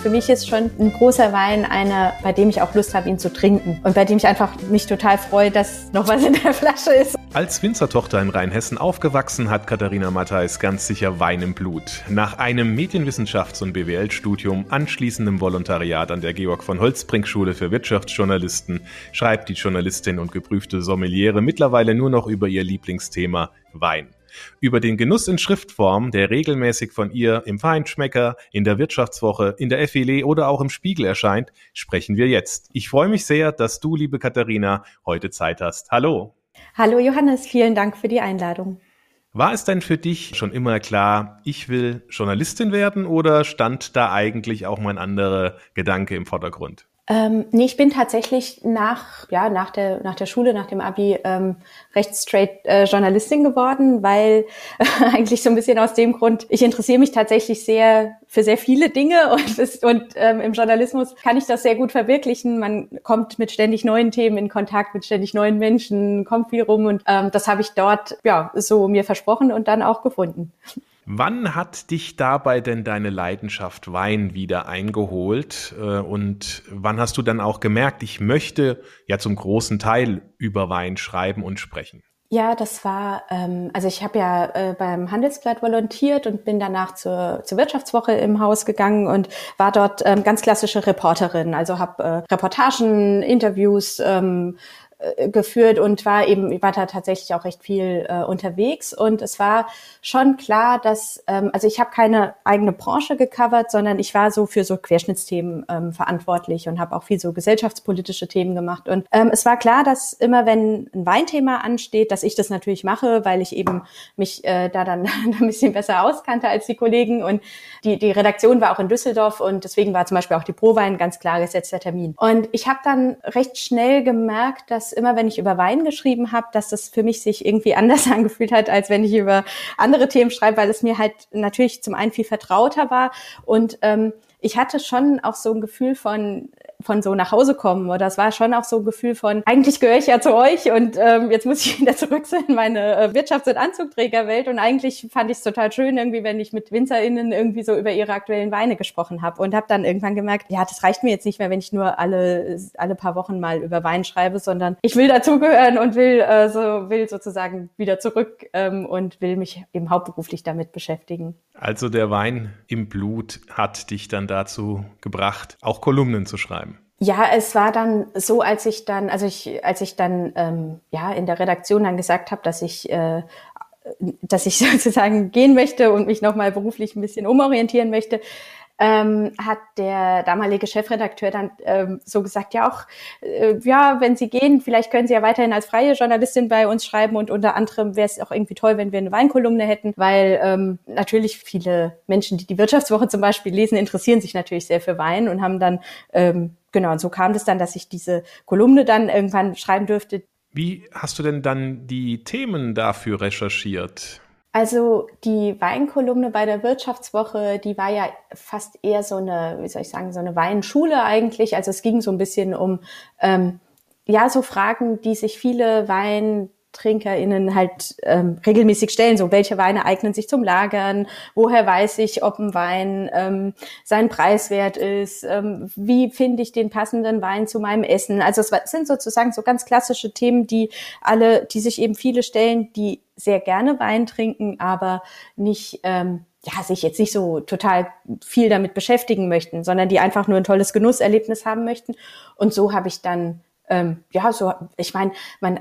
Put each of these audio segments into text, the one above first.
Für mich ist schon ein großer Wein einer, bei dem ich auch Lust habe, ihn zu trinken. Und bei dem ich einfach mich total freue, dass noch was in der Flasche ist. Als Winzertochter in Rheinhessen aufgewachsen, hat Katharina Matthijs ganz sicher Wein im Blut. Nach einem Medienwissenschafts- und BWL-Studium, anschließendem Volontariat an der Georg von Holzbrink Schule für Wirtschaftsjournalisten, schreibt die Journalistin und geprüfte Sommeliere mittlerweile nur noch über ihr Lieblingsthema Wein. Über den Genuss in Schriftform, der regelmäßig von ihr im Feinschmecker, in der Wirtschaftswoche, in der FILE oder auch im Spiegel erscheint, sprechen wir jetzt. Ich freue mich sehr, dass du, liebe Katharina, heute Zeit hast. Hallo. Hallo Johannes, vielen Dank für die Einladung. War es denn für dich schon immer klar, ich will Journalistin werden oder stand da eigentlich auch mein anderer Gedanke im Vordergrund? Ähm, nee, ich bin tatsächlich nach, ja, nach der, nach der Schule, nach dem Abi ähm, recht straight äh, Journalistin geworden, weil äh, eigentlich so ein bisschen aus dem Grund, ich interessiere mich tatsächlich sehr für sehr viele Dinge und, es, und ähm, im Journalismus kann ich das sehr gut verwirklichen. Man kommt mit ständig neuen Themen in Kontakt, mit ständig neuen Menschen, kommt viel rum und ähm, das habe ich dort ja so mir versprochen und dann auch gefunden. Wann hat dich dabei denn deine Leidenschaft Wein wieder eingeholt? Äh, und wann hast du dann auch gemerkt, ich möchte ja zum großen Teil über Wein schreiben und sprechen? Ja, das war, ähm, also ich habe ja äh, beim Handelsblatt volontiert und bin danach zur, zur Wirtschaftswoche im Haus gegangen und war dort ähm, ganz klassische Reporterin. Also habe äh, Reportagen, Interviews ähm, äh, geführt und war eben, ich war da tatsächlich auch recht viel äh, unterwegs. Und es war schon klar, dass, ähm, also ich habe keine eigene Branche gecovert, sondern ich war so für so Querschnittsthemen ähm, verantwortlich und habe auch viel so gesellschaftspolitische Themen gemacht. Und ähm, es war klar, dass immer wenn ein Weinthema ansteht, dass ich das natürlich mache, weil ich eben mich äh, da dann ein bisschen besser auskannte als die Kollegen. Und die, die Redaktion war auch in Düsseldorf und deswegen war zum Beispiel auch die Prowein ganz klar gesetzter Termin. Und ich habe dann recht schnell gemerkt, dass immer, wenn ich über Wein geschrieben habe, dass das für mich sich irgendwie anders angefühlt hat, als wenn ich über andere Themen schreibe, weil es mir halt natürlich zum einen viel vertrauter war. Und ähm, ich hatte schon auch so ein Gefühl von von so nach Hause kommen. Oder es war schon auch so ein Gefühl von, eigentlich gehöre ich ja zu euch und ähm, jetzt muss ich wieder zurück in meine äh, Wirtschafts- und Anzugträgerwelt. Und eigentlich fand ich es total schön, irgendwie, wenn ich mit WinzerInnen irgendwie so über ihre aktuellen Weine gesprochen habe. Und habe dann irgendwann gemerkt, ja, das reicht mir jetzt nicht mehr, wenn ich nur alle, alle paar Wochen mal über Wein schreibe, sondern ich will dazugehören und will, äh, so, will sozusagen wieder zurück ähm, und will mich eben hauptberuflich damit beschäftigen. Also der Wein im Blut hat dich dann dazu gebracht, auch Kolumnen zu schreiben. Ja, es war dann so, als ich dann, also ich, als ich dann ähm, ja in der Redaktion dann gesagt habe, dass ich äh, dass ich sozusagen gehen möchte und mich nochmal beruflich ein bisschen umorientieren möchte, ähm, hat der damalige Chefredakteur dann ähm, so gesagt, ja auch, äh, ja, wenn Sie gehen, vielleicht können Sie ja weiterhin als freie Journalistin bei uns schreiben und unter anderem wäre es auch irgendwie toll, wenn wir eine Weinkolumne hätten, weil ähm, natürlich viele Menschen, die die Wirtschaftswoche zum Beispiel lesen, interessieren sich natürlich sehr für Wein und haben dann, ähm, genau, und so kam es dann, dass ich diese Kolumne dann irgendwann schreiben dürfte. Wie hast du denn dann die Themen dafür recherchiert? Also die Weinkolumne bei der Wirtschaftswoche, die war ja fast eher so eine, wie soll ich sagen, so eine Weinschule eigentlich. Also es ging so ein bisschen um ähm, ja so Fragen, die sich viele Wein TrinkerInnen halt ähm, regelmäßig stellen. So, welche Weine eignen sich zum Lagern? Woher weiß ich, ob ein Wein ähm, sein Preiswert ist? Ähm, wie finde ich den passenden Wein zu meinem Essen? Also es sind sozusagen so ganz klassische Themen, die alle, die sich eben viele stellen, die sehr gerne Wein trinken, aber nicht ähm, ja, sich jetzt nicht so total viel damit beschäftigen möchten, sondern die einfach nur ein tolles Genusserlebnis haben möchten. Und so habe ich dann ähm, ja, so, ich meine, man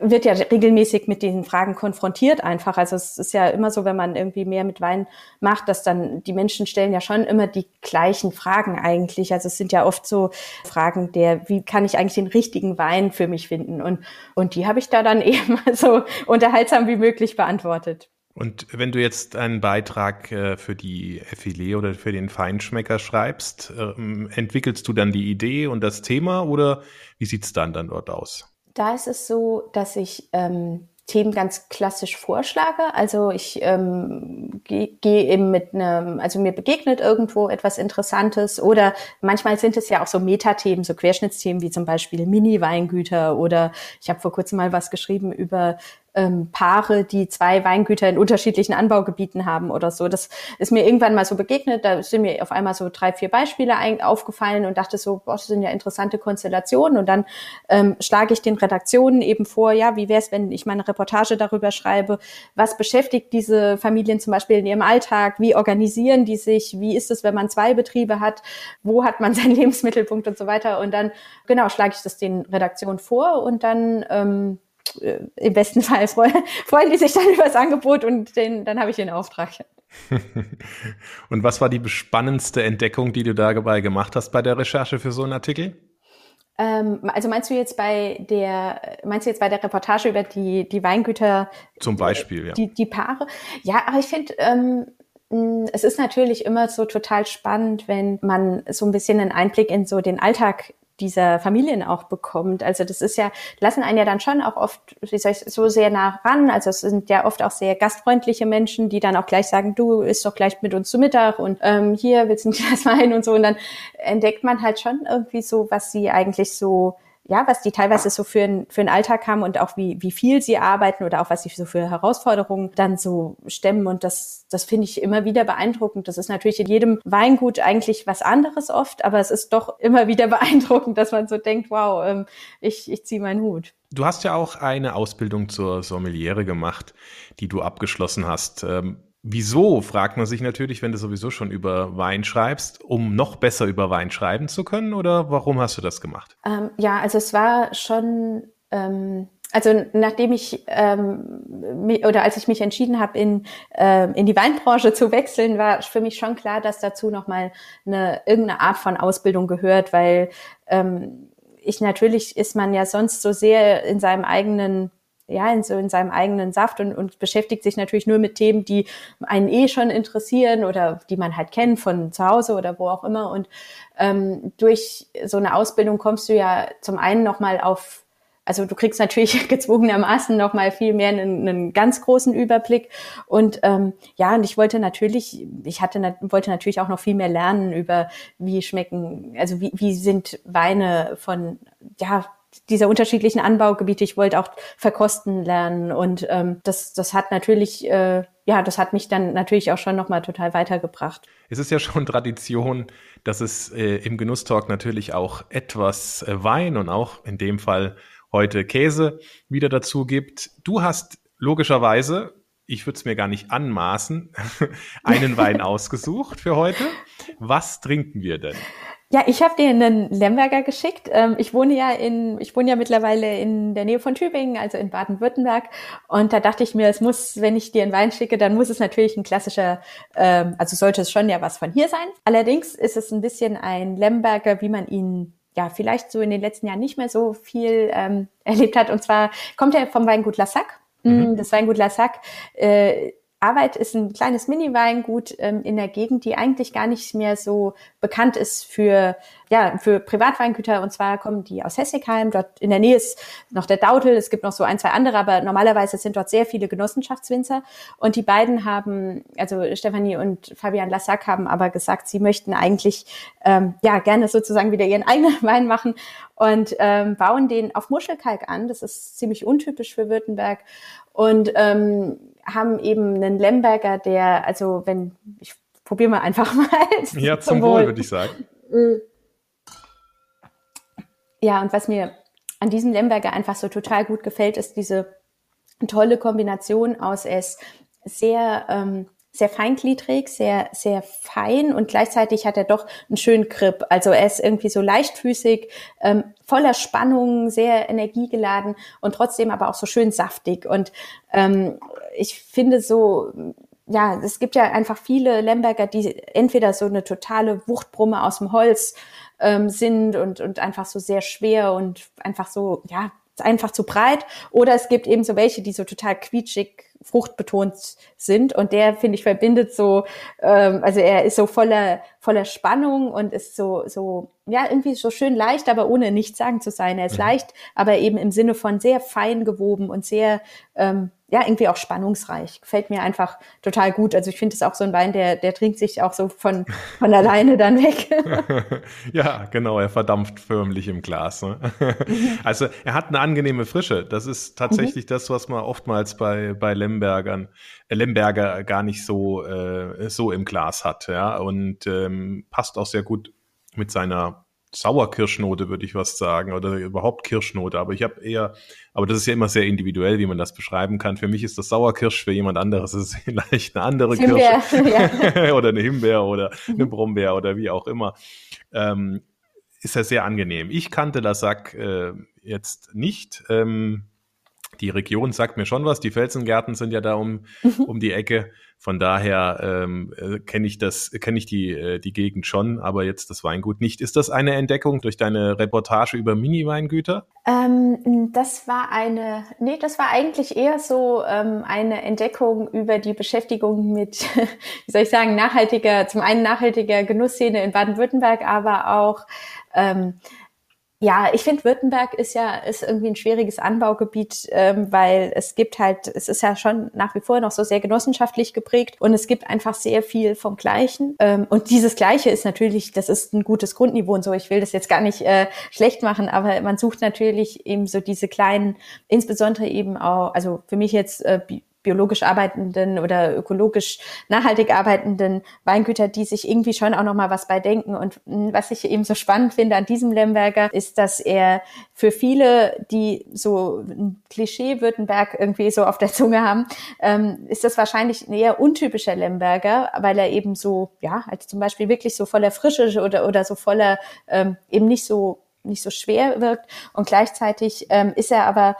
wird ja regelmäßig mit diesen Fragen konfrontiert einfach. Also es ist ja immer so, wenn man irgendwie mehr mit Wein macht, dass dann die Menschen stellen ja schon immer die gleichen Fragen eigentlich. Also es sind ja oft so Fragen der, wie kann ich eigentlich den richtigen Wein für mich finden? Und, und die habe ich da dann eben so unterhaltsam wie möglich beantwortet. Und wenn du jetzt einen Beitrag äh, für die Filet oder für den Feinschmecker schreibst, ähm, entwickelst du dann die Idee und das Thema oder wie sieht's dann dann dort aus? Da ist es so, dass ich ähm, Themen ganz klassisch vorschlage. Also ich ähm, gehe geh eben mit einem, also mir begegnet irgendwo etwas Interessantes oder manchmal sind es ja auch so Metathemen, so Querschnittsthemen wie zum Beispiel Mini-Weingüter oder ich habe vor kurzem mal was geschrieben über ähm, Paare, die zwei Weingüter in unterschiedlichen Anbaugebieten haben oder so. Das ist mir irgendwann mal so begegnet. Da sind mir auf einmal so drei, vier Beispiele aufgefallen und dachte so, boah, das sind ja interessante Konstellationen. Und dann ähm, schlage ich den Redaktionen eben vor, ja, wie wäre es, wenn ich meine Reportage darüber schreibe, was beschäftigt diese Familien zum Beispiel in ihrem Alltag, wie organisieren die sich, wie ist es, wenn man zwei Betriebe hat, wo hat man seinen Lebensmittelpunkt und so weiter. Und dann, genau, schlage ich das den Redaktionen vor und dann ähm, äh, im besten Fall freuen, freuen die sich dann über das Angebot und den, dann habe ich den Auftrag. und was war die spannendste Entdeckung, die du dabei gemacht hast bei der Recherche für so einen Artikel? Ähm, also meinst du jetzt bei der, meinst du jetzt bei der Reportage über die, die Weingüter? Zum Beispiel, ja. Die, die Paare? Ja, aber ich finde, ähm, es ist natürlich immer so total spannend, wenn man so ein bisschen einen Einblick in so den Alltag dieser Familien auch bekommt. Also das ist ja, lassen einen ja dann schon auch oft, wie soll ich, so sehr nah ran. Also es sind ja oft auch sehr gastfreundliche Menschen, die dann auch gleich sagen, du isst doch gleich mit uns zu Mittag und ähm, hier willst du ein Glas Wein und so. Und dann entdeckt man halt schon irgendwie so, was sie eigentlich so ja, was die teilweise so für, ein, für einen Alltag haben und auch wie, wie viel sie arbeiten oder auch was sie so für Herausforderungen dann so stemmen. Und das, das finde ich immer wieder beeindruckend. Das ist natürlich in jedem Weingut eigentlich was anderes oft, aber es ist doch immer wieder beeindruckend, dass man so denkt, wow, ähm, ich, ich ziehe meinen Hut. Du hast ja auch eine Ausbildung zur Sommeliere gemacht, die du abgeschlossen hast. Ähm, Wieso, fragt man sich natürlich, wenn du sowieso schon über Wein schreibst, um noch besser über Wein schreiben zu können oder warum hast du das gemacht? Ähm, ja, also es war schon, ähm, also nachdem ich ähm, oder als ich mich entschieden habe, in, äh, in die Weinbranche zu wechseln, war für mich schon klar, dass dazu nochmal eine irgendeine Art von Ausbildung gehört, weil ähm, ich natürlich ist man ja sonst so sehr in seinem eigenen ja, in, so in seinem eigenen Saft und, und beschäftigt sich natürlich nur mit Themen, die einen eh schon interessieren oder die man halt kennt von zu Hause oder wo auch immer. Und ähm, durch so eine Ausbildung kommst du ja zum einen nochmal auf also du kriegst natürlich gezwungenermaßen noch mal viel mehr einen, einen ganz großen Überblick und ähm, ja und ich wollte natürlich ich hatte wollte natürlich auch noch viel mehr lernen über wie schmecken also wie, wie sind Weine von ja dieser unterschiedlichen Anbaugebiete. Ich wollte auch verkosten lernen und ähm, das, das hat natürlich, äh, ja, das hat mich dann natürlich auch schon nochmal total weitergebracht. Es ist ja schon Tradition, dass es äh, im Genusstalk natürlich auch etwas äh, Wein und auch in dem Fall heute Käse wieder dazu gibt. Du hast logischerweise, ich würde es mir gar nicht anmaßen, einen Wein ausgesucht für heute. Was trinken wir denn? Ja, ich habe dir einen Lemberger geschickt. Ähm, ich wohne ja in, ich wohne ja mittlerweile in der Nähe von Tübingen, also in Baden-Württemberg. Und da dachte ich mir, es muss, wenn ich dir einen Wein schicke, dann muss es natürlich ein klassischer, ähm, also sollte es schon ja was von hier sein. Allerdings ist es ein bisschen ein Lemberger, wie man ihn ja vielleicht so in den letzten Jahren nicht mehr so viel ähm, erlebt hat. Und zwar kommt er vom Weingut Lassac. Mhm. Das Weingut Lassac äh, Arbeit ist ein kleines Mini-Weingut ähm, in der Gegend, die eigentlich gar nicht mehr so bekannt ist für, ja, für Privatweingüter. Und zwar kommen die aus Hessigheim. Dort in der Nähe ist noch der Dautel. Es gibt noch so ein, zwei andere, aber normalerweise sind dort sehr viele Genossenschaftswinzer. Und die beiden haben, also Stefanie und Fabian Lassac haben aber gesagt, sie möchten eigentlich, ähm, ja, gerne sozusagen wieder ihren eigenen Wein machen und ähm, bauen den auf Muschelkalk an. Das ist ziemlich untypisch für Württemberg. Und ähm, haben eben einen Lemberger, der, also wenn, ich probiere mal einfach mal. Ja, zum, Wohl, würde ich sagen. Mm. Ja, und was mir an diesem Lemberger einfach so total gut gefällt, ist diese tolle Kombination aus, es sehr, ähm, sehr feingliedrig, sehr, sehr fein und gleichzeitig hat er doch einen schönen Grip. Also er ist irgendwie so leichtfüßig, ähm, voller Spannung, sehr energiegeladen und trotzdem aber auch so schön saftig. Und ähm, ich finde so, ja, es gibt ja einfach viele Lemberger, die entweder so eine totale Wuchtbrumme aus dem Holz ähm, sind und, und einfach so sehr schwer und einfach so, ja, einfach zu breit. Oder es gibt eben so welche, die so total quietschig, fruchtbetont sind. Und der, finde ich, verbindet so, ähm, also er ist so voller, voller Spannung und ist so, so, ja, irgendwie so schön leicht, aber ohne nichts sagen zu sein. Er ist mhm. leicht, aber eben im Sinne von sehr fein gewoben und sehr, ähm, ja, irgendwie auch spannungsreich. Gefällt mir einfach total gut. Also ich finde es auch so ein Wein, der, der trinkt sich auch so von, von alleine dann weg. ja, genau, er verdampft förmlich im Glas. Ne? Mhm. Also er hat eine angenehme Frische. Das ist tatsächlich mhm. das, was man oftmals bei, bei Lembergern, äh, Lemberger gar nicht so, äh, so im Glas hat. Ja, und ähm, passt auch sehr gut mit seiner Sauerkirschnote, würde ich was sagen, oder überhaupt Kirschnote. Aber ich habe eher, aber das ist ja immer sehr individuell, wie man das beschreiben kann. Für mich ist das Sauerkirsch, für jemand anderes ist es vielleicht eine andere Himbeer, Kirsche ja. oder eine Himbeer oder mhm. eine Brombeer oder wie auch immer. Ähm, ist ja sehr angenehm. Ich kannte das Sack äh, jetzt nicht. Ähm, die Region sagt mir schon was. Die Felsengärten sind ja da um, mhm. um die Ecke. Von daher ähm, äh, kenne ich das, kenne ich die, äh, die Gegend schon, aber jetzt das Weingut nicht. Ist das eine Entdeckung durch deine Reportage über Mini-Weingüter? Ähm, das war eine, nee, das war eigentlich eher so ähm, eine Entdeckung über die Beschäftigung mit, wie soll ich sagen, nachhaltiger, zum einen nachhaltiger Genussszene in Baden-Württemberg, aber auch ähm, ja, ich finde, Württemberg ist ja ist irgendwie ein schwieriges Anbaugebiet, ähm, weil es gibt halt, es ist ja schon nach wie vor noch so sehr genossenschaftlich geprägt und es gibt einfach sehr viel vom Gleichen. Ähm, und dieses Gleiche ist natürlich, das ist ein gutes Grundniveau und so. Ich will das jetzt gar nicht äh, schlecht machen, aber man sucht natürlich eben so diese kleinen, insbesondere eben auch, also für mich jetzt äh, biologisch arbeitenden oder ökologisch nachhaltig arbeitenden Weingüter, die sich irgendwie schon auch noch mal was bei denken. Und hm, was ich eben so spannend finde an diesem Lemberger, ist, dass er für viele, die so ein Klischee Württemberg irgendwie so auf der Zunge haben, ähm, ist das wahrscheinlich ein eher untypischer Lemberger, weil er eben so, ja, halt zum Beispiel wirklich so voller Frische oder, oder so voller, ähm, eben nicht so nicht so schwer wirkt und gleichzeitig ähm, ist er aber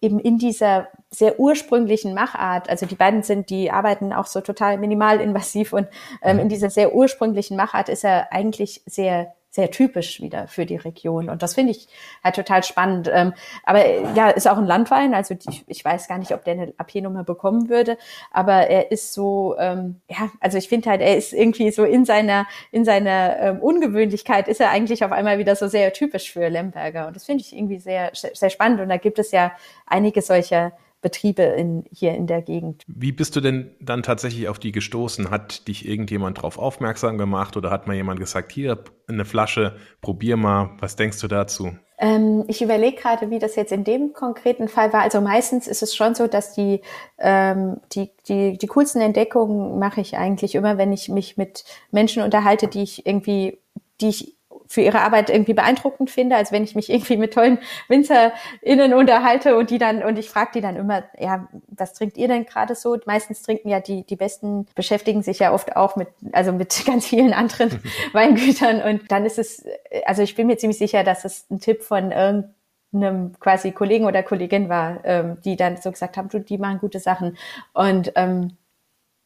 eben in dieser sehr ursprünglichen Machart, also die beiden sind, die arbeiten auch so total minimalinvasiv und ähm, in dieser sehr ursprünglichen Machart ist er eigentlich sehr sehr typisch wieder für die Region. Und das finde ich halt total spannend. Ähm, aber ja, ist auch ein Landwein. Also die, ich weiß gar nicht, ob der eine AP-Nummer bekommen würde. Aber er ist so, ähm, ja, also ich finde halt, er ist irgendwie so in seiner, in seiner ähm, Ungewöhnlichkeit ist er eigentlich auf einmal wieder so sehr typisch für Lemberger. Und das finde ich irgendwie sehr, sehr spannend. Und da gibt es ja einige solcher Betriebe in, hier in der Gegend. Wie bist du denn dann tatsächlich auf die gestoßen? Hat dich irgendjemand darauf aufmerksam gemacht oder hat mal jemand gesagt, hier eine Flasche, probier mal, was denkst du dazu? Ähm, ich überlege gerade, wie das jetzt in dem konkreten Fall war. Also meistens ist es schon so, dass die, ähm, die, die, die coolsten Entdeckungen mache ich eigentlich immer, wenn ich mich mit Menschen unterhalte, die ich irgendwie, die ich für ihre Arbeit irgendwie beeindruckend finde, als wenn ich mich irgendwie mit tollen WinzerInnen unterhalte und die dann, und ich frage die dann immer, ja, was trinkt ihr denn gerade so? Meistens trinken ja die, die Besten, beschäftigen sich ja oft auch mit, also mit ganz vielen anderen Weingütern und dann ist es, also ich bin mir ziemlich sicher, dass es ein Tipp von irgendeinem quasi Kollegen oder Kollegin war, ähm, die dann so gesagt haben, du, die machen gute Sachen. Und ähm,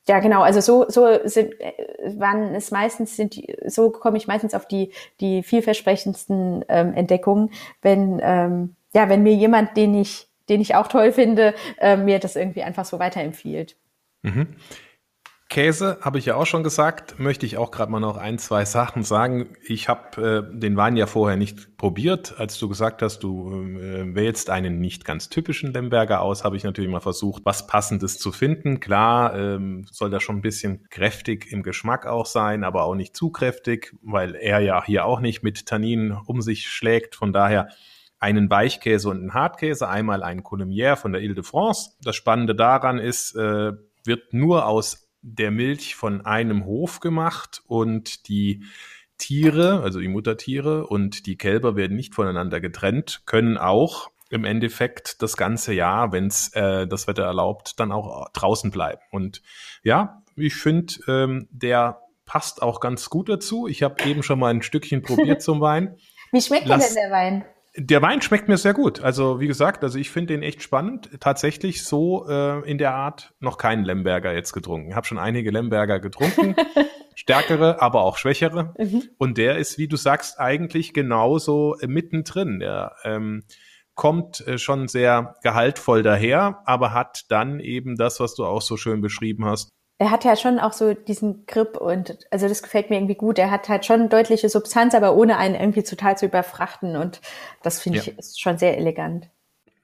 ja, genau. Also so, so sind, äh, waren es meistens sind so komme ich meistens auf die die vielversprechendsten ähm, Entdeckungen, wenn ähm, ja, wenn mir jemand, den ich den ich auch toll finde, äh, mir das irgendwie einfach so weiterempfiehlt. Mhm. Käse, habe ich ja auch schon gesagt, möchte ich auch gerade mal noch ein, zwei Sachen sagen. Ich habe äh, den Wein ja vorher nicht probiert. Als du gesagt hast, du äh, wählst einen nicht ganz typischen Lemberger aus, habe ich natürlich mal versucht, was Passendes zu finden. Klar, ähm, soll da schon ein bisschen kräftig im Geschmack auch sein, aber auch nicht zu kräftig, weil er ja hier auch nicht mit Tanninen um sich schlägt. Von daher einen Weichkäse und einen Hartkäse, einmal einen Colombier von der Ile-de-France. Das Spannende daran ist, äh, wird nur aus der Milch von einem Hof gemacht und die Tiere, also die Muttertiere und die Kälber werden nicht voneinander getrennt, können auch im Endeffekt das ganze Jahr, wenn es äh, das Wetter erlaubt, dann auch draußen bleiben. Und ja, ich finde, ähm, der passt auch ganz gut dazu. Ich habe eben schon mal ein Stückchen probiert zum Wein. Wie schmeckt Lass, denn der Wein? Der Wein schmeckt mir sehr gut. Also wie gesagt, also ich finde den echt spannend. Tatsächlich so äh, in der Art noch keinen Lemberger jetzt getrunken. Ich habe schon einige Lemberger getrunken, stärkere, aber auch schwächere. Mhm. Und der ist, wie du sagst, eigentlich genauso äh, mittendrin. Der ähm, kommt äh, schon sehr gehaltvoll daher, aber hat dann eben das, was du auch so schön beschrieben hast, er hat ja schon auch so diesen Grip und also das gefällt mir irgendwie gut. Er hat halt schon deutliche Substanz, aber ohne einen irgendwie total zu überfrachten und das finde ja. ich ist schon sehr elegant.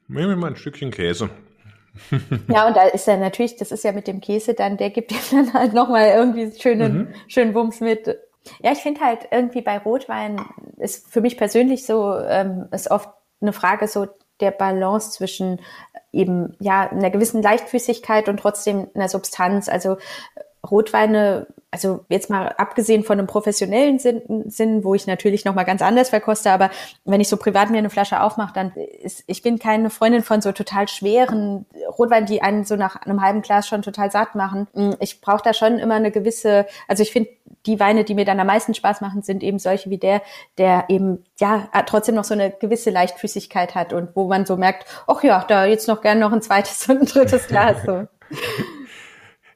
Nehmen wir mal ein Stückchen Käse. ja, und da ist ja natürlich, das ist ja mit dem Käse dann, der gibt dir dann halt nochmal irgendwie schönen, mhm. schönen Wumms mit. Ja, ich finde halt irgendwie bei Rotwein ist für mich persönlich so, ähm, ist oft eine Frage so der Balance zwischen eben ja einer gewissen Leichtfüßigkeit und trotzdem einer Substanz. Also Rotweine, also jetzt mal abgesehen von einem professionellen Sinn, Sinn wo ich natürlich noch mal ganz anders verkoste, aber wenn ich so privat mir eine Flasche aufmache, dann ist, ich bin keine Freundin von so total schweren Rotweinen, die einen so nach einem halben Glas schon total satt machen. Mm, ich brauche da schon immer eine gewisse, also ich finde die Weine, die mir dann am meisten Spaß machen, sind eben solche wie der, der eben ja trotzdem noch so eine gewisse Leichtfüßigkeit hat und wo man so merkt, ach ja, da jetzt noch gern noch ein zweites und ein drittes Glas so.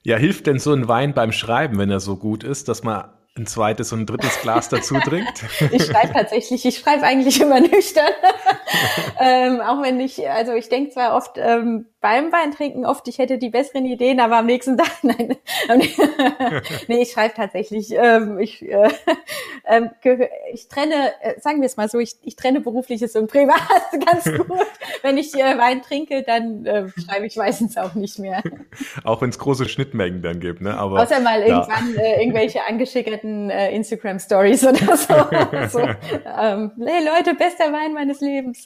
Ja, hilft denn so ein Wein beim Schreiben, wenn er so gut ist, dass man ein zweites und ein drittes Glas dazu trinkt? ich schreibe tatsächlich, ich schreibe eigentlich immer nüchtern. ähm, auch wenn ich, also ich denke zwar oft ähm, beim Wein trinken oft, ich hätte die besseren Ideen, aber am nächsten Tag, nein. nee, ich schreibe tatsächlich, ähm, ich, äh, ähm, ich trenne, äh, sagen wir es mal so, ich, ich trenne berufliches und privat ganz gut. Wenn ich äh, Wein trinke, dann äh, schreibe ich meistens auch nicht mehr. Auch wenn es große Schnittmengen dann gibt, ne? Aber, Außer mal ja. irgendwann äh, irgendwelche angeschickerten äh, Instagram-Stories oder so. so ähm, hey Leute, bester Wein meines Lebens.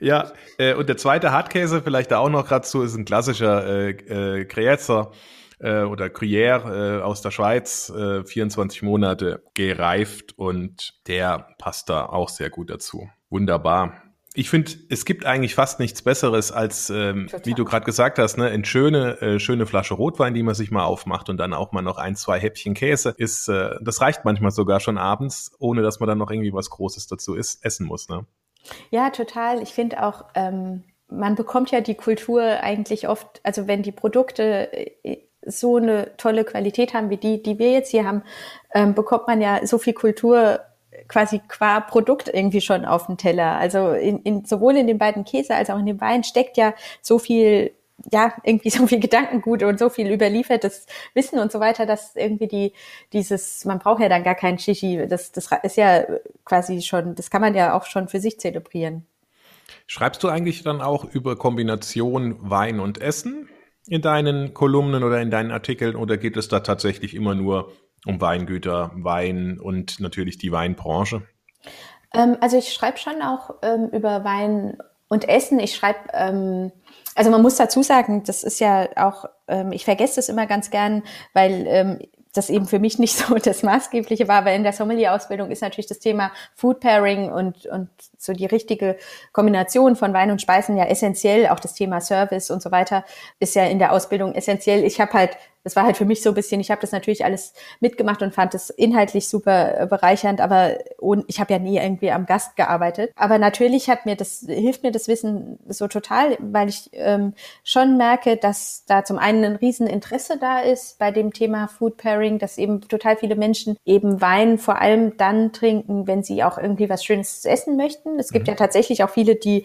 Ja, äh, und der zweite Hartkäse, vielleicht da auch noch gerade zu, ist ein klassischer äh, äh, Kreazer äh, oder Gruyère äh, aus der Schweiz, äh, 24 Monate gereift und der passt da auch sehr gut dazu. Wunderbar. Ich finde, es gibt eigentlich fast nichts Besseres als, ähm, wie du gerade gesagt hast, ne, eine schöne, äh, schöne Flasche Rotwein, die man sich mal aufmacht und dann auch mal noch ein, zwei Häppchen Käse. Ist, äh, das reicht manchmal sogar schon abends, ohne dass man dann noch irgendwie was Großes dazu ist, essen muss. Ne? Ja, total. Ich finde auch, ähm, man bekommt ja die Kultur eigentlich oft, also wenn die Produkte äh, so eine tolle Qualität haben wie die, die wir jetzt hier haben, ähm, bekommt man ja so viel Kultur quasi qua Produkt irgendwie schon auf dem Teller. Also in, in, sowohl in den beiden Käse als auch in dem Wein steckt ja so viel ja, irgendwie so viel Gedankengut und so viel überliefertes Wissen und so weiter, dass irgendwie die, dieses, man braucht ja dann gar keinen Shishi, das, das ist ja quasi schon, das kann man ja auch schon für sich zelebrieren. Schreibst du eigentlich dann auch über Kombination Wein und Essen in deinen Kolumnen oder in deinen Artikeln oder geht es da tatsächlich immer nur um Weingüter, Wein und natürlich die Weinbranche? Ähm, also ich schreibe schon auch ähm, über Wein und Essen. Ich schreibe ähm, also man muss dazu sagen, das ist ja auch, ähm, ich vergesse das immer ganz gern, weil ähm, das eben für mich nicht so das Maßgebliche war, weil in der Sommelier-Ausbildung ist natürlich das Thema Food Pairing und, und so die richtige Kombination von Wein und Speisen ja essentiell. Auch das Thema Service und so weiter ist ja in der Ausbildung essentiell. Ich habe halt das war halt für mich so ein bisschen, ich habe das natürlich alles mitgemacht und fand es inhaltlich super äh, bereichernd, aber ich habe ja nie irgendwie am Gast gearbeitet. Aber natürlich hat mir das, hilft mir das Wissen so total, weil ich ähm, schon merke, dass da zum einen ein Rieseninteresse da ist bei dem Thema Food Pairing, dass eben total viele Menschen eben Wein vor allem dann trinken, wenn sie auch irgendwie was Schönes essen möchten. Es gibt mhm. ja tatsächlich auch viele, die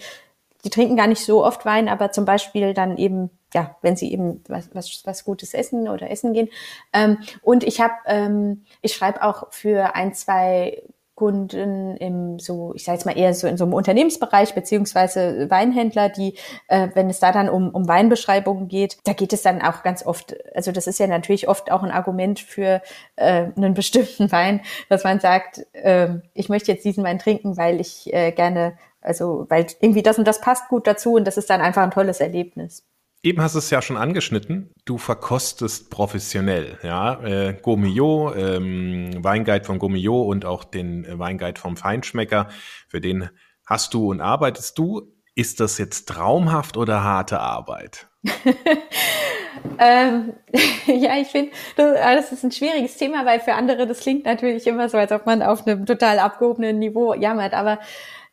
die trinken gar nicht so oft Wein, aber zum Beispiel dann eben, ja, wenn sie eben was, was, was Gutes essen oder essen gehen. Ähm, und ich habe, ähm, ich schreibe auch für ein, zwei Kunden im so, ich sage jetzt mal eher so in so einem Unternehmensbereich beziehungsweise Weinhändler, die, äh, wenn es da dann um, um Weinbeschreibungen geht, da geht es dann auch ganz oft, also das ist ja natürlich oft auch ein Argument für äh, einen bestimmten Wein, dass man sagt, äh, ich möchte jetzt diesen Wein trinken, weil ich äh, gerne also, weil irgendwie das und das passt gut dazu und das ist dann einfach ein tolles Erlebnis. Eben hast du es ja schon angeschnitten. Du verkostest professionell, ja. Äh, Gourmillot, ähm, Weinguide von Gourmillot und auch den Weinguide vom Feinschmecker. Für den hast du und arbeitest du. Ist das jetzt traumhaft oder harte Arbeit? ähm, ja, ich finde, das, das ist ein schwieriges Thema, weil für andere das klingt natürlich immer so, als ob man auf einem total abgehobenen Niveau jammert. Aber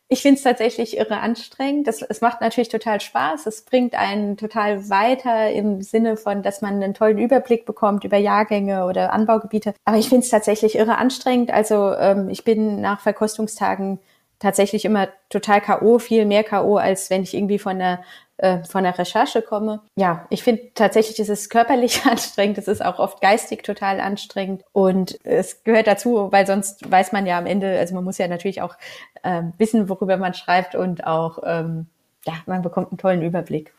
ich finde es tatsächlich irre anstrengend. Das, es macht natürlich total Spaß. Es bringt einen total weiter im Sinne von, dass man einen tollen Überblick bekommt über Jahrgänge oder Anbaugebiete. Aber ich finde es tatsächlich irre anstrengend. Also ähm, ich bin nach Verkostungstagen tatsächlich immer total K.O., viel mehr K.O., als wenn ich irgendwie von der äh, von der Recherche komme. Ja, ich finde tatsächlich, es ist körperlich anstrengend, es ist auch oft geistig total anstrengend und es gehört dazu, weil sonst weiß man ja am Ende, also man muss ja natürlich auch ähm, wissen, worüber man schreibt und auch, ähm, ja, man bekommt einen tollen Überblick.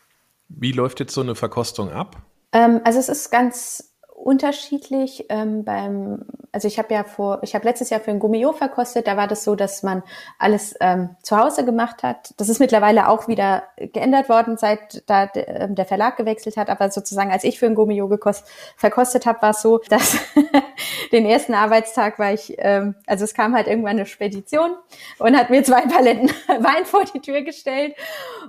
Wie läuft jetzt so eine Verkostung ab? Ähm, also es ist ganz unterschiedlich. Ähm, beim, also ich habe ja vor, ich habe letztes Jahr für ein Gummio verkostet. Da war das so, dass man alles ähm, zu Hause gemacht hat. Das ist mittlerweile auch wieder geändert worden, seit da ähm, der Verlag gewechselt hat. Aber sozusagen, als ich für ein Gummio verkostet habe, war es so, dass den ersten Arbeitstag war ich, ähm, also es kam halt irgendwann eine Spedition und hat mir zwei Paletten Wein vor die Tür gestellt.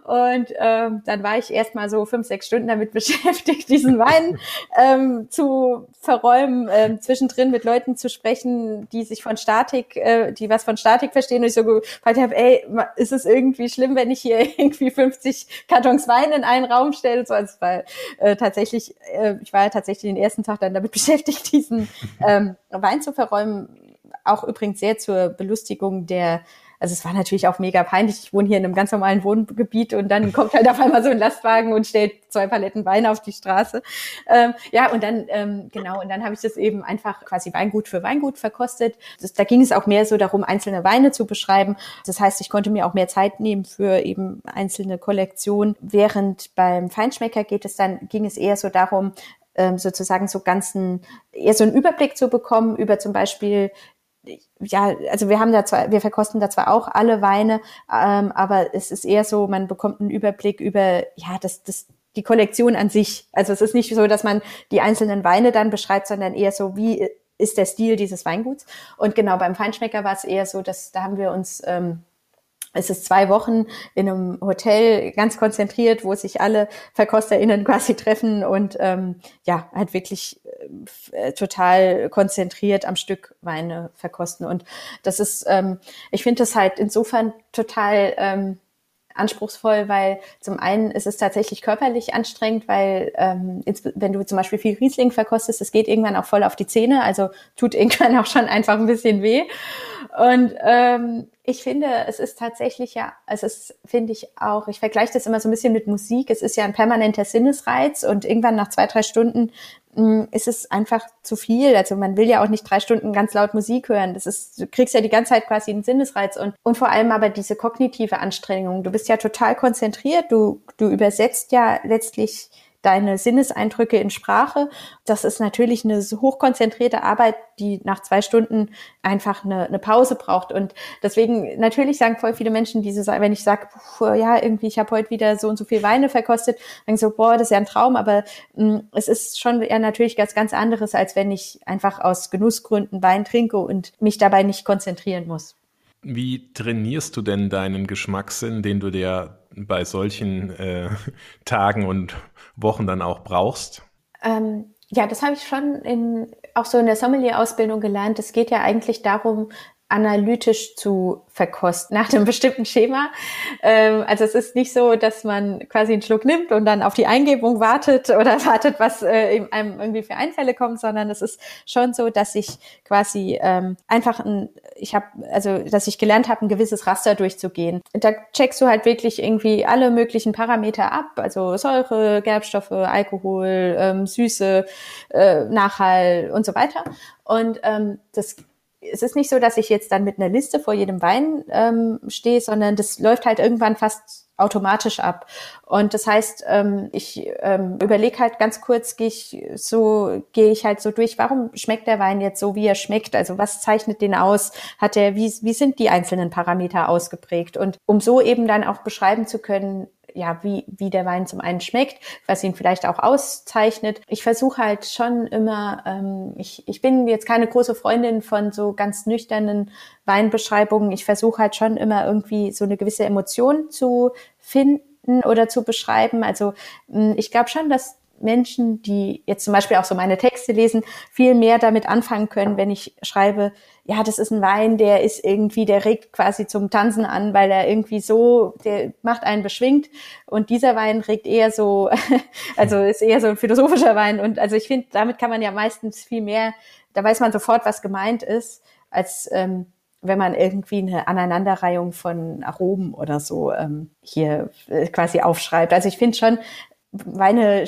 Und ähm, dann war ich erst mal so fünf, sechs Stunden damit beschäftigt, diesen Wein ähm, zu verräumen, äh, zwischendrin mit Leuten zu sprechen, die sich von Statik, äh, die was von Statik verstehen. Und ich so gefragt habe, ey, ist es irgendwie schlimm, wenn ich hier irgendwie 50 Kartons Wein in einen Raum stelle? So, also, weil äh, tatsächlich, äh, ich war ja tatsächlich den ersten Tag dann damit beschäftigt, diesen ähm, Wein zu verräumen. Auch übrigens sehr zur Belustigung der also es war natürlich auch mega peinlich. Ich wohne hier in einem ganz normalen Wohngebiet und dann kommt halt auf einmal so ein Lastwagen und stellt zwei Paletten Wein auf die Straße. Ähm, ja, und dann, ähm, genau, und dann habe ich das eben einfach quasi Weingut für Weingut verkostet. Das, da ging es auch mehr so darum, einzelne Weine zu beschreiben. Das heißt, ich konnte mir auch mehr Zeit nehmen für eben einzelne Kollektionen. Während beim Feinschmecker geht es dann, ging es eher so darum, ähm, sozusagen so ganzen, eher so einen Überblick zu bekommen über zum Beispiel ja, also wir haben da zwar, wir verkosten da zwar auch alle Weine, ähm, aber es ist eher so, man bekommt einen Überblick über, ja, das, das, die Kollektion an sich. Also es ist nicht so, dass man die einzelnen Weine dann beschreibt, sondern eher so, wie ist der Stil dieses Weinguts. Und genau beim Feinschmecker war es eher so, dass da haben wir uns ähm, es ist zwei Wochen in einem Hotel ganz konzentriert, wo sich alle VerkosterInnen quasi treffen und ähm, ja, halt wirklich äh, total konzentriert am Stück Weine verkosten. Und das ist, ähm, ich finde das halt insofern total ähm, anspruchsvoll, weil zum einen ist es tatsächlich körperlich anstrengend, weil ähm, wenn du zum Beispiel viel Riesling verkostest, es geht irgendwann auch voll auf die Zähne, also tut irgendwann auch schon einfach ein bisschen weh. Und ähm, ich finde, es ist tatsächlich ja, es ist, finde ich auch, ich vergleiche das immer so ein bisschen mit Musik. Es ist ja ein permanenter Sinnesreiz und irgendwann nach zwei, drei Stunden ist es einfach zu viel. Also man will ja auch nicht drei Stunden ganz laut Musik hören. Das ist, du kriegst ja die ganze Zeit quasi einen Sinnesreiz und, und vor allem aber diese kognitive Anstrengung. Du bist ja total konzentriert. Du, du übersetzt ja letztlich deine Sinneseindrücke in Sprache. Das ist natürlich eine hochkonzentrierte Arbeit, die nach zwei Stunden einfach eine, eine Pause braucht. Und deswegen, natürlich sagen voll viele Menschen diese, wenn ich sage, ja, irgendwie, ich habe heute wieder so und so viel Weine verkostet, dann so, boah, das ist ja ein Traum, aber mh, mm, es ist schon eher natürlich ganz, ganz anderes, als wenn ich einfach aus Genussgründen Wein trinke und mich dabei nicht konzentrieren muss. Wie trainierst du denn deinen Geschmackssinn, den du dir bei solchen äh, Tagen und Wochen dann auch brauchst? Ähm, ja, das habe ich schon in, auch so in der Sommelier-Ausbildung gelernt. Es geht ja eigentlich darum, analytisch zu verkosten nach einem bestimmten Schema. Ähm, also es ist nicht so, dass man quasi einen Schluck nimmt und dann auf die Eingebung wartet oder wartet, was äh, einem irgendwie für Einfälle kommt, sondern es ist schon so, dass ich quasi ähm, einfach ein, ich habe, also dass ich gelernt habe, ein gewisses Raster durchzugehen. Da checkst du halt wirklich irgendwie alle möglichen Parameter ab, also Säure, Gerbstoffe, Alkohol, ähm, Süße, äh, Nachhall und so weiter. Und ähm, das es ist nicht so, dass ich jetzt dann mit einer Liste vor jedem Wein ähm, stehe, sondern das läuft halt irgendwann fast automatisch ab. Und das heißt, ähm, ich ähm, überlege halt ganz kurz, gehe ich so, gehe ich halt so durch, warum schmeckt der Wein jetzt so, wie er schmeckt? Also was zeichnet den aus? Hat er, wie, wie sind die einzelnen Parameter ausgeprägt? Und um so eben dann auch beschreiben zu können, ja, wie, wie der Wein zum einen schmeckt, was ihn vielleicht auch auszeichnet. Ich versuche halt schon immer, ähm, ich, ich bin jetzt keine große Freundin von so ganz nüchternen Weinbeschreibungen. Ich versuche halt schon immer irgendwie so eine gewisse Emotion zu finden oder zu beschreiben. Also hm, ich glaube schon, dass Menschen, die jetzt zum Beispiel auch so meine Texte lesen, viel mehr damit anfangen können, wenn ich schreibe, ja, das ist ein Wein, der ist irgendwie, der regt quasi zum Tanzen an, weil er irgendwie so, der macht einen beschwingt. Und dieser Wein regt eher so, also ist eher so ein philosophischer Wein. Und also ich finde, damit kann man ja meistens viel mehr, da weiß man sofort, was gemeint ist, als ähm, wenn man irgendwie eine Aneinanderreihung von Aromen oder so ähm, hier äh, quasi aufschreibt. Also ich finde schon, Weine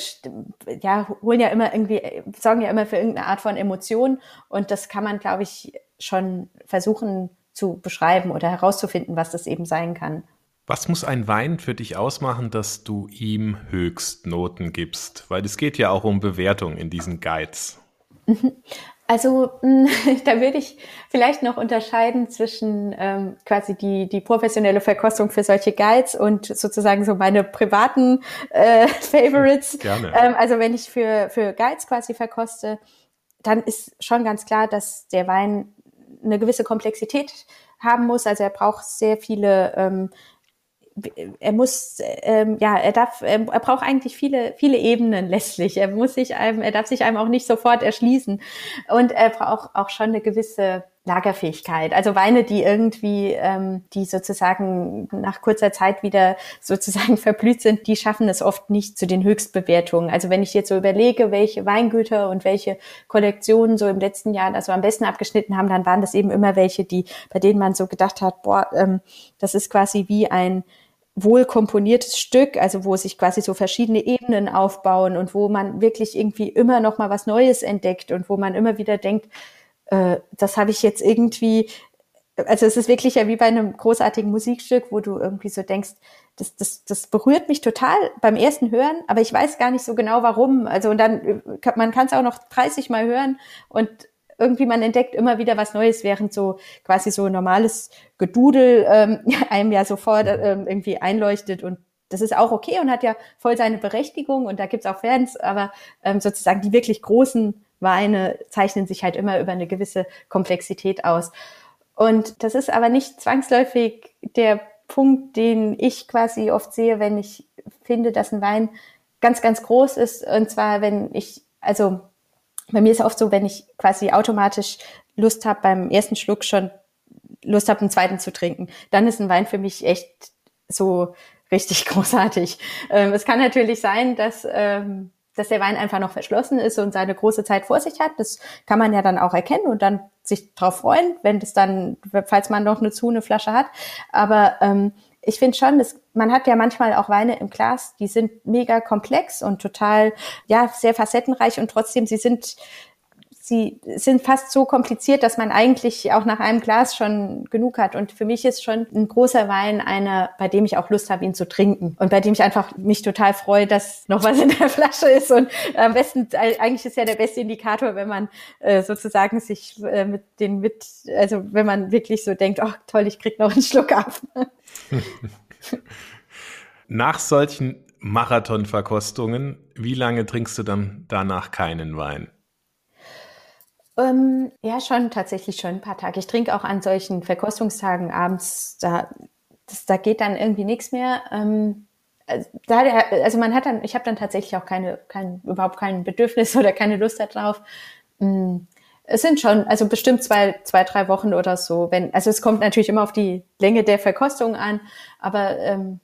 ja, holen ja immer irgendwie, sorgen ja immer für irgendeine Art von Emotion und das kann man, glaube ich, schon versuchen zu beschreiben oder herauszufinden, was das eben sein kann. Was muss ein Wein für dich ausmachen, dass du ihm Höchstnoten gibst? Weil es geht ja auch um Bewertung in diesen Guides. Also hm, da würde ich vielleicht noch unterscheiden zwischen ähm, quasi die, die professionelle Verkostung für solche Guides und sozusagen so meine privaten äh, Favorites. Gerne. Ähm, also wenn ich für, für Guides quasi verkoste, dann ist schon ganz klar, dass der Wein eine gewisse Komplexität haben muss. Also er braucht sehr viele ähm, er muss, ähm, ja, er darf, ähm, er braucht eigentlich viele, viele Ebenen letztlich. Er muss sich einem, er darf sich einem auch nicht sofort erschließen. Und er braucht auch schon eine gewisse Lagerfähigkeit. Also Weine, die irgendwie, ähm, die sozusagen nach kurzer Zeit wieder sozusagen verblüht sind, die schaffen es oft nicht zu den Höchstbewertungen. Also wenn ich jetzt so überlege, welche Weingüter und welche Kollektionen so im letzten Jahr also am besten abgeschnitten haben, dann waren das eben immer welche, die, bei denen man so gedacht hat, boah, ähm, das ist quasi wie ein wohl komponiertes Stück, also wo sich quasi so verschiedene Ebenen aufbauen und wo man wirklich irgendwie immer noch mal was Neues entdeckt und wo man immer wieder denkt, äh, das habe ich jetzt irgendwie, also es ist wirklich ja wie bei einem großartigen Musikstück, wo du irgendwie so denkst, das, das, das berührt mich total beim ersten Hören, aber ich weiß gar nicht so genau warum. Also und dann, man kann es auch noch 30 Mal hören und irgendwie man entdeckt immer wieder was Neues, während so quasi so normales Gedudel ähm, einem ja sofort ähm, irgendwie einleuchtet und das ist auch okay und hat ja voll seine Berechtigung und da gibt's auch Fans, aber ähm, sozusagen die wirklich großen Weine zeichnen sich halt immer über eine gewisse Komplexität aus. Und das ist aber nicht zwangsläufig der Punkt, den ich quasi oft sehe, wenn ich finde, dass ein Wein ganz, ganz groß ist. Und zwar, wenn ich, also bei mir ist oft so, wenn ich quasi automatisch Lust habe, beim ersten Schluck schon Lust habe, einen zweiten zu trinken, dann ist ein Wein für mich echt so richtig großartig. Ähm, es kann natürlich sein, dass, ähm, dass der Wein einfach noch verschlossen ist und seine große Zeit vor sich hat. Das kann man ja dann auch erkennen und dann sich drauf freuen, wenn das dann, falls man noch eine zu eine Flasche hat. Aber ähm, ich finde schon, dass man hat ja manchmal auch Weine im Glas, die sind mega komplex und total, ja, sehr facettenreich und trotzdem, sie sind sie sind fast so kompliziert, dass man eigentlich auch nach einem Glas schon genug hat. Und für mich ist schon ein großer Wein einer, bei dem ich auch Lust habe, ihn zu trinken. Und bei dem ich einfach mich total freue, dass noch was in der Flasche ist. Und am besten, eigentlich ist ja der beste Indikator, wenn man äh, sozusagen sich äh, mit den mit, also wenn man wirklich so denkt, ach toll, ich krieg noch einen Schluck ab. Nach solchen Marathonverkostungen, wie lange trinkst du dann danach keinen Wein? Ähm, ja, schon tatsächlich schon ein paar Tage. Ich trinke auch an solchen Verkostungstagen abends, da, das, da geht dann irgendwie nichts mehr. Ähm, also, da, also man hat dann, ich habe dann tatsächlich auch keine, kein, überhaupt kein Bedürfnis oder keine Lust darauf. Mm, es sind schon, also bestimmt zwei, zwei, drei Wochen oder so. Wenn, also es kommt natürlich immer auf die Länge der Verkostung an, aber ähm,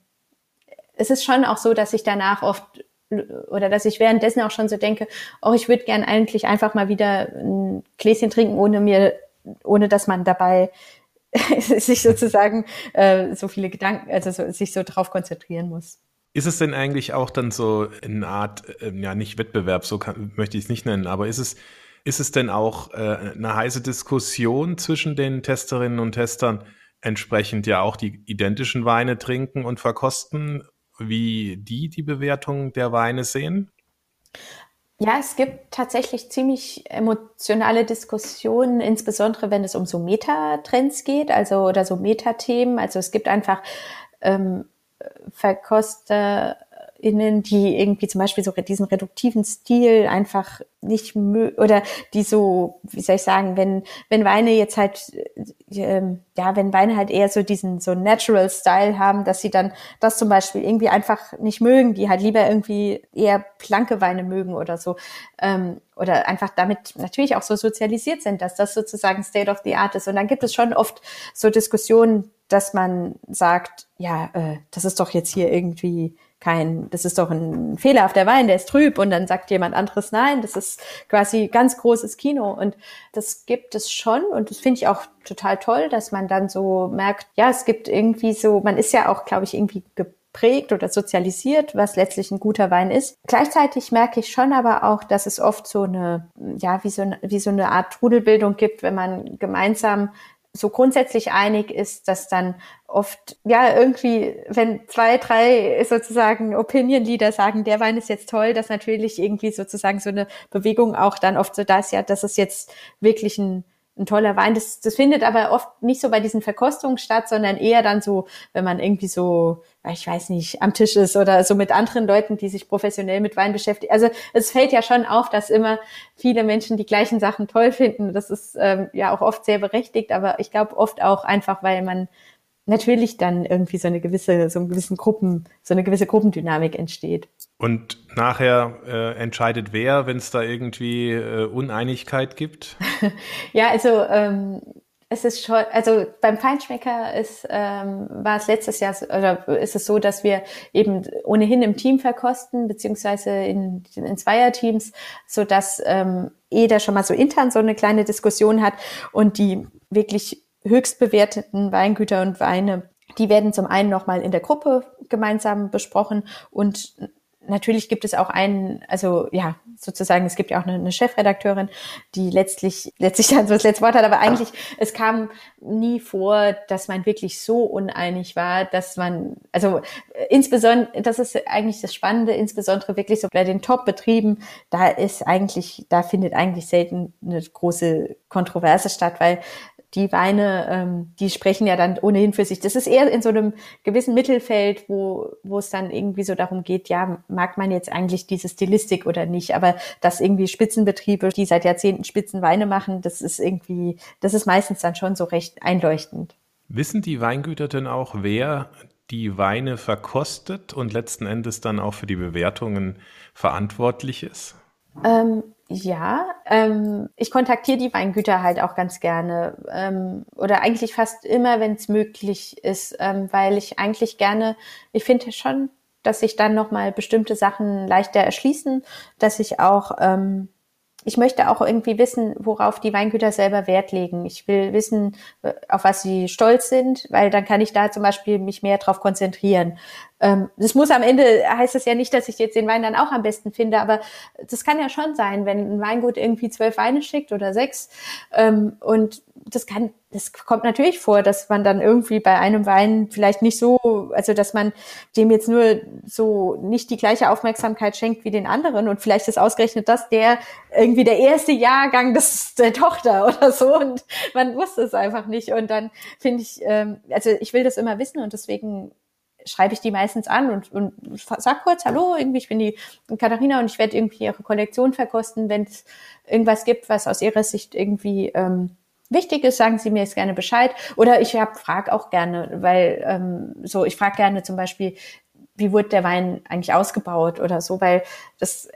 es ist schon auch so, dass ich danach oft oder dass ich währenddessen auch schon so denke, oh, ich würde gern eigentlich einfach mal wieder ein Gläschen trinken, ohne mir, ohne dass man dabei sich sozusagen äh, so viele Gedanken, also so, sich so drauf konzentrieren muss. Ist es denn eigentlich auch dann so eine Art, äh, ja nicht Wettbewerb, so kann, möchte ich es nicht nennen, aber ist es, ist es denn auch äh, eine heiße Diskussion zwischen den Testerinnen und Testern, entsprechend ja auch die identischen Weine trinken und verkosten wie die die Bewertung der Weine sehen? Ja, es gibt tatsächlich ziemlich emotionale Diskussionen, insbesondere wenn es um so Metatrends geht, also oder so Metathemen. Also es gibt einfach ähm, Verkoster innen, die irgendwie zum Beispiel so diesen reduktiven Stil einfach nicht oder die so, wie soll ich sagen, wenn wenn Weine jetzt halt äh, ja, wenn Weine halt eher so diesen so Natural Style haben, dass sie dann das zum Beispiel irgendwie einfach nicht mögen, die halt lieber irgendwie eher planke Weine mögen oder so ähm, oder einfach damit natürlich auch so sozialisiert sind, dass das sozusagen State of the Art ist. Und dann gibt es schon oft so Diskussionen, dass man sagt, ja, äh, das ist doch jetzt hier irgendwie kein, das ist doch ein fehlerhafter Wein, der ist trüb. Und dann sagt jemand anderes nein, das ist quasi ganz großes Kino. Und das gibt es schon. Und das finde ich auch total toll, dass man dann so merkt, ja, es gibt irgendwie so, man ist ja auch, glaube ich, irgendwie geprägt oder sozialisiert, was letztlich ein guter Wein ist. Gleichzeitig merke ich schon aber auch, dass es oft so eine, ja, wie so wie so eine Art Trudelbildung gibt, wenn man gemeinsam so grundsätzlich einig ist, dass dann oft, ja, irgendwie, wenn zwei, drei sozusagen Opinion Leader sagen, der Wein ist jetzt toll, dass natürlich irgendwie sozusagen so eine Bewegung auch dann oft so da ist, ja, das ist jetzt wirklich ein ein toller Wein. Das, das findet aber oft nicht so bei diesen Verkostungen statt, sondern eher dann so, wenn man irgendwie so, ich weiß nicht, am Tisch ist oder so mit anderen Leuten, die sich professionell mit Wein beschäftigen. Also es fällt ja schon auf, dass immer viele Menschen die gleichen Sachen toll finden. Das ist ähm, ja auch oft sehr berechtigt, aber ich glaube oft auch einfach, weil man natürlich dann irgendwie so eine gewisse, so einen gewissen Gruppen, so eine gewisse Gruppendynamik entsteht. Und nachher äh, entscheidet wer, wenn es da irgendwie äh, Uneinigkeit gibt? ja, also ähm, es ist schon, also beim Feinschmecker ist, ähm, war es letztes Jahr, oder ist es so, dass wir eben ohnehin im Team verkosten, beziehungsweise in, in Zweierteams, so dass ähm, jeder schon mal so intern so eine kleine Diskussion hat und die wirklich höchst bewerteten Weingüter und Weine, die werden zum einen nochmal in der Gruppe gemeinsam besprochen und natürlich gibt es auch einen, also ja, sozusagen, es gibt ja auch eine, eine, Chefredakteurin, die letztlich, letztlich dann so das letzte Wort hat, aber eigentlich, es kam nie vor, dass man wirklich so uneinig war, dass man, also insbesondere, das ist eigentlich das Spannende, insbesondere wirklich so bei den Top-Betrieben, da ist eigentlich, da findet eigentlich selten eine große Kontroverse statt, weil die Weine, ähm, die sprechen ja dann ohnehin für sich. Das ist eher in so einem gewissen Mittelfeld, wo, wo es dann irgendwie so darum geht, ja, mag man jetzt eigentlich diese Stilistik oder nicht? Aber dass irgendwie Spitzenbetriebe, die seit Jahrzehnten Spitzenweine machen, das ist irgendwie, das ist meistens dann schon so recht einleuchtend. Wissen die Weingüter denn auch, wer die Weine verkostet und letzten Endes dann auch für die Bewertungen verantwortlich ist? Ähm, ja, ähm, ich kontaktiere die Weingüter halt auch ganz gerne ähm, oder eigentlich fast immer, wenn es möglich ist, ähm, weil ich eigentlich gerne, ich finde schon, dass sich dann nochmal bestimmte Sachen leichter erschließen, dass ich auch ähm, ich möchte auch irgendwie wissen, worauf die Weingüter selber Wert legen. Ich will wissen, äh, auf was sie stolz sind, weil dann kann ich da zum Beispiel mich mehr drauf konzentrieren. Ähm, das muss am Ende, heißt es ja nicht, dass ich jetzt den Wein dann auch am besten finde, aber das kann ja schon sein, wenn ein Weingut irgendwie zwölf Weine schickt oder sechs ähm, und das kann, das kommt natürlich vor, dass man dann irgendwie bei einem Wein vielleicht nicht so, also dass man dem jetzt nur so nicht die gleiche Aufmerksamkeit schenkt wie den anderen und vielleicht ist ausgerechnet das der irgendwie der erste Jahrgang des der Tochter oder so und man wusste es einfach nicht und dann finde ich, ähm, also ich will das immer wissen und deswegen schreibe ich die meistens an und, und sag kurz, hallo, irgendwie, ich bin die Katharina und ich werde irgendwie ihre Kollektion verkosten, wenn es irgendwas gibt, was aus ihrer Sicht irgendwie ähm, wichtig ist, sagen Sie mir jetzt gerne Bescheid. Oder ich hab, frag auch gerne, weil ähm, so, ich frage gerne zum Beispiel, wie wurde der Wein eigentlich ausgebaut oder so, weil das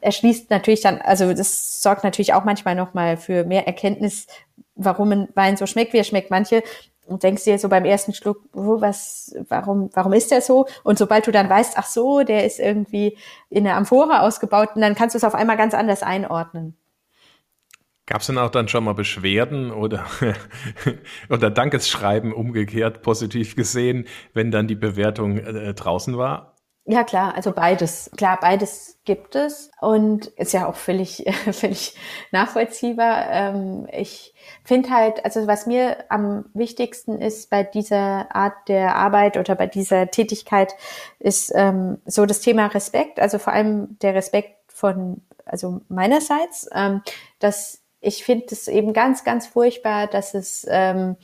erschließt natürlich dann, also das sorgt natürlich auch manchmal nochmal für mehr Erkenntnis, warum ein Wein so schmeckt, wie er schmeckt. Manche und denkst dir so beim ersten Schluck, oh, was, warum, warum ist der so? Und sobald du dann weißt, ach so, der ist irgendwie in der Amphore ausgebaut, dann kannst du es auf einmal ganz anders einordnen. Gab es denn auch dann schon mal Beschwerden oder, oder Dankesschreiben umgekehrt positiv gesehen, wenn dann die Bewertung äh, draußen war? Ja, klar, also beides. Klar, beides gibt es und ist ja auch völlig, völlig nachvollziehbar. Ähm, ich finde halt, also was mir am wichtigsten ist bei dieser Art der Arbeit oder bei dieser Tätigkeit, ist ähm, so das Thema Respekt, also vor allem der Respekt von, also meinerseits, ähm, dass ich finde es eben ganz, ganz furchtbar, dass es ähm,